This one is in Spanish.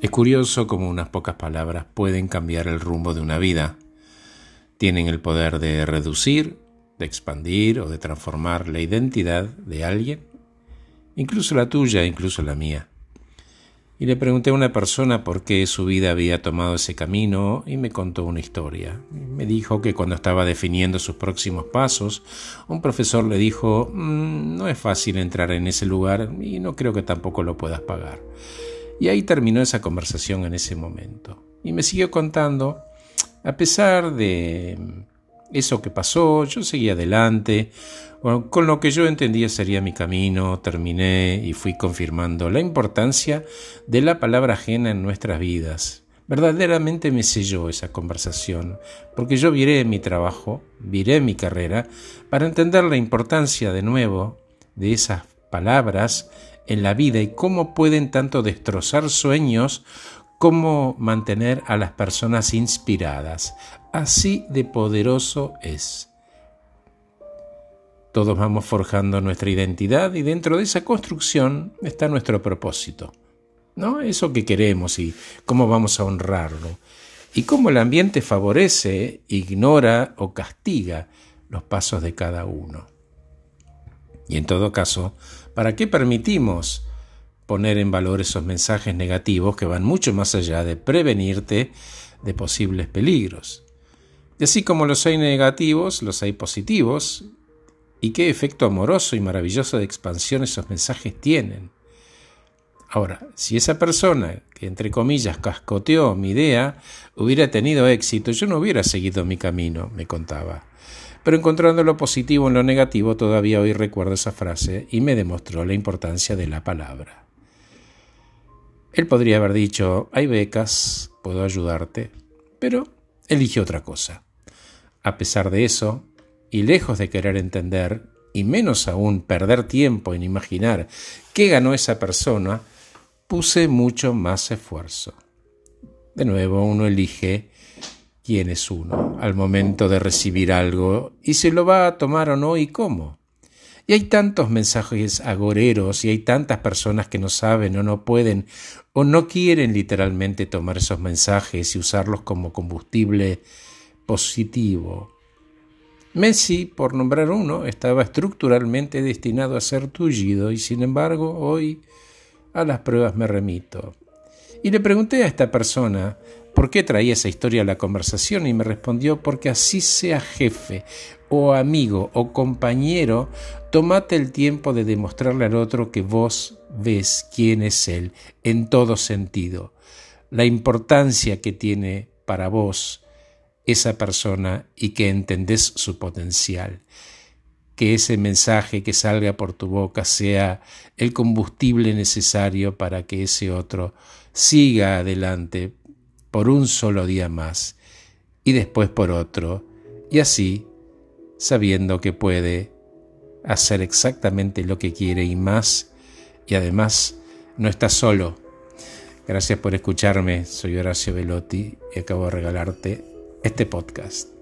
Es curioso cómo unas pocas palabras pueden cambiar el rumbo de una vida. Tienen el poder de reducir, de expandir o de transformar la identidad de alguien, incluso la tuya, incluso la mía. Y le pregunté a una persona por qué su vida había tomado ese camino y me contó una historia. Me dijo que cuando estaba definiendo sus próximos pasos, un profesor le dijo, mm, no es fácil entrar en ese lugar y no creo que tampoco lo puedas pagar. Y ahí terminó esa conversación en ese momento. Y me siguió contando, a pesar de eso que pasó, yo seguí adelante, con lo que yo entendía sería mi camino, terminé y fui confirmando la importancia de la palabra ajena en nuestras vidas. Verdaderamente me selló esa conversación, porque yo viré mi trabajo, viré mi carrera, para entender la importancia de nuevo de esas palabras en la vida y cómo pueden tanto destrozar sueños como mantener a las personas inspiradas. Así de poderoso es. Todos vamos forjando nuestra identidad y dentro de esa construcción está nuestro propósito. ¿No? Eso que queremos y cómo vamos a honrarlo. Y cómo el ambiente favorece, ignora o castiga los pasos de cada uno. Y en todo caso, ¿para qué permitimos poner en valor esos mensajes negativos que van mucho más allá de prevenirte de posibles peligros? Y así como los hay negativos, los hay positivos, y qué efecto amoroso y maravilloso de expansión esos mensajes tienen. Ahora, si esa persona que entre comillas cascoteó mi idea hubiera tenido éxito, yo no hubiera seguido mi camino, me contaba pero encontrando lo positivo en lo negativo todavía hoy recuerdo esa frase y me demostró la importancia de la palabra. Él podría haber dicho, hay becas, puedo ayudarte, pero eligió otra cosa. A pesar de eso, y lejos de querer entender, y menos aún perder tiempo en imaginar qué ganó esa persona, puse mucho más esfuerzo. De nuevo, uno elige quién es uno al momento de recibir algo y se lo va a tomar o no y cómo. Y hay tantos mensajes agoreros y hay tantas personas que no saben o no pueden o no quieren literalmente tomar esos mensajes y usarlos como combustible positivo. Messi, por nombrar uno, estaba estructuralmente destinado a ser tullido y sin embargo hoy a las pruebas me remito. Y le pregunté a esta persona por qué traía esa historia a la conversación y me respondió porque así sea jefe o amigo o compañero, tomate el tiempo de demostrarle al otro que vos ves quién es él en todo sentido, la importancia que tiene para vos esa persona y que entendés su potencial. Que ese mensaje que salga por tu boca sea el combustible necesario para que ese otro siga adelante por un solo día más y después por otro, y así, sabiendo que puede hacer exactamente lo que quiere y más, y además no está solo. Gracias por escucharme, soy Horacio Velotti y acabo de regalarte este podcast.